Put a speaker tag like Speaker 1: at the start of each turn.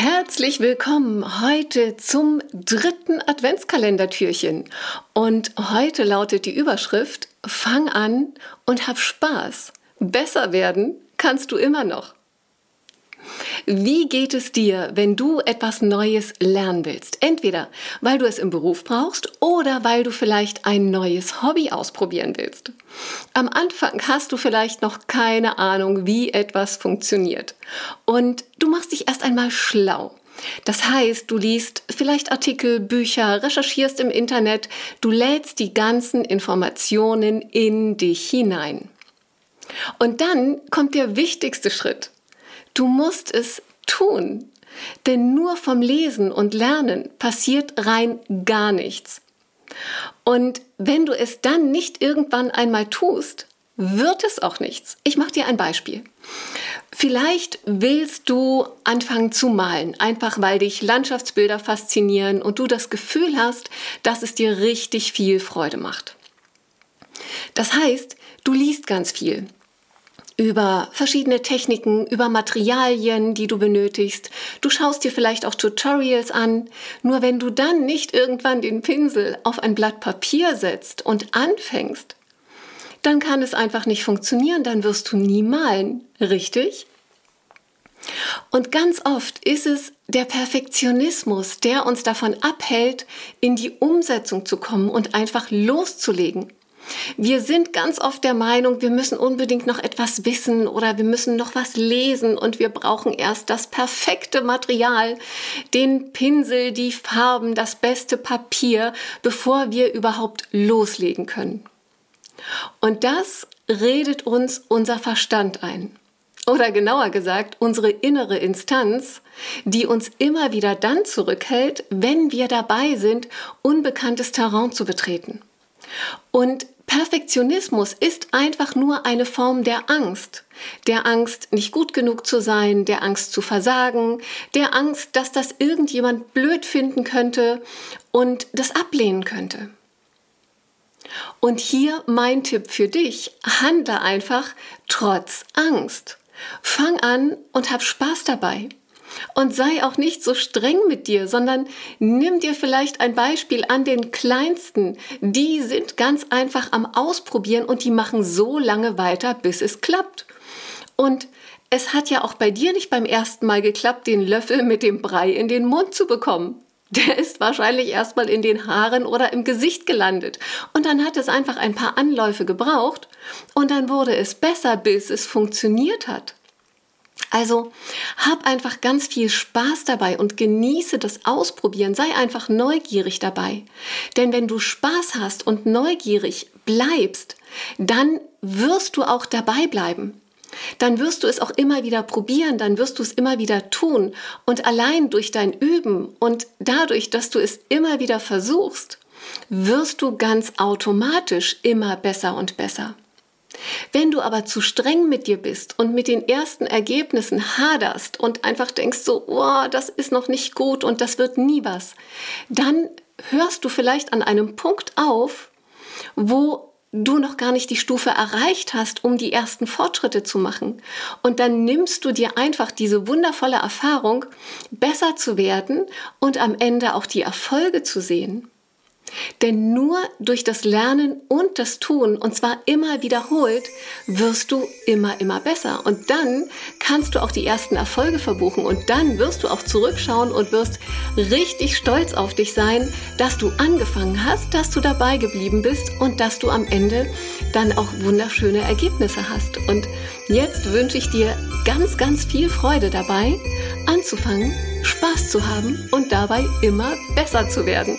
Speaker 1: Herzlich willkommen heute zum dritten Adventskalendertürchen. Und heute lautet die Überschrift Fang an und hab Spaß. Besser werden kannst du immer noch. Wie geht es dir, wenn du etwas Neues lernen willst? Entweder weil du es im Beruf brauchst oder weil du vielleicht ein neues Hobby ausprobieren willst. Am Anfang hast du vielleicht noch keine Ahnung, wie etwas funktioniert. Und du machst dich erst einmal schlau. Das heißt, du liest vielleicht Artikel, Bücher, recherchierst im Internet, du lädst die ganzen Informationen in dich hinein. Und dann kommt der wichtigste Schritt. Du musst es tun. Denn nur vom Lesen und Lernen passiert rein gar nichts. Und wenn du es dann nicht irgendwann einmal tust, wird es auch nichts. Ich mache dir ein Beispiel. Vielleicht willst du anfangen zu malen, einfach weil dich Landschaftsbilder faszinieren und du das Gefühl hast, dass es dir richtig viel Freude macht. Das heißt, du liest ganz viel über verschiedene Techniken, über Materialien, die du benötigst. Du schaust dir vielleicht auch Tutorials an. Nur wenn du dann nicht irgendwann den Pinsel auf ein Blatt Papier setzt und anfängst, dann kann es einfach nicht funktionieren, dann wirst du nie malen, richtig? Und ganz oft ist es der Perfektionismus, der uns davon abhält, in die Umsetzung zu kommen und einfach loszulegen. Wir sind ganz oft der Meinung, wir müssen unbedingt noch etwas wissen oder wir müssen noch was lesen und wir brauchen erst das perfekte Material, den Pinsel, die Farben, das beste Papier, bevor wir überhaupt loslegen können. Und das redet uns unser Verstand ein. Oder genauer gesagt, unsere innere Instanz, die uns immer wieder dann zurückhält, wenn wir dabei sind, unbekanntes Terrain zu betreten. Und Perfektionismus ist einfach nur eine Form der Angst. Der Angst, nicht gut genug zu sein, der Angst zu versagen, der Angst, dass das irgendjemand blöd finden könnte und das ablehnen könnte. Und hier mein Tipp für dich, handle einfach trotz Angst. Fang an und hab Spaß dabei. Und sei auch nicht so streng mit dir, sondern nimm dir vielleicht ein Beispiel an den Kleinsten. Die sind ganz einfach am Ausprobieren und die machen so lange weiter, bis es klappt. Und es hat ja auch bei dir nicht beim ersten Mal geklappt, den Löffel mit dem Brei in den Mund zu bekommen der ist wahrscheinlich erstmal in den Haaren oder im Gesicht gelandet. Und dann hat es einfach ein paar Anläufe gebraucht und dann wurde es besser, bis es funktioniert hat. Also hab einfach ganz viel Spaß dabei und genieße das Ausprobieren. Sei einfach neugierig dabei. Denn wenn du Spaß hast und neugierig bleibst, dann wirst du auch dabei bleiben dann wirst du es auch immer wieder probieren, dann wirst du es immer wieder tun. Und allein durch dein Üben und dadurch, dass du es immer wieder versuchst, wirst du ganz automatisch immer besser und besser. Wenn du aber zu streng mit dir bist und mit den ersten Ergebnissen haderst und einfach denkst so, oh, das ist noch nicht gut und das wird nie was, dann hörst du vielleicht an einem Punkt auf, wo du noch gar nicht die Stufe erreicht hast, um die ersten Fortschritte zu machen. Und dann nimmst du dir einfach diese wundervolle Erfahrung, besser zu werden und am Ende auch die Erfolge zu sehen. Denn nur durch das Lernen und das Tun, und zwar immer wiederholt, wirst du immer, immer besser. Und dann kannst du auch die ersten Erfolge verbuchen. Und dann wirst du auch zurückschauen und wirst richtig stolz auf dich sein, dass du angefangen hast, dass du dabei geblieben bist und dass du am Ende dann auch wunderschöne Ergebnisse hast. Und jetzt wünsche ich dir ganz, ganz viel Freude dabei, anzufangen, Spaß zu haben und dabei immer besser zu werden.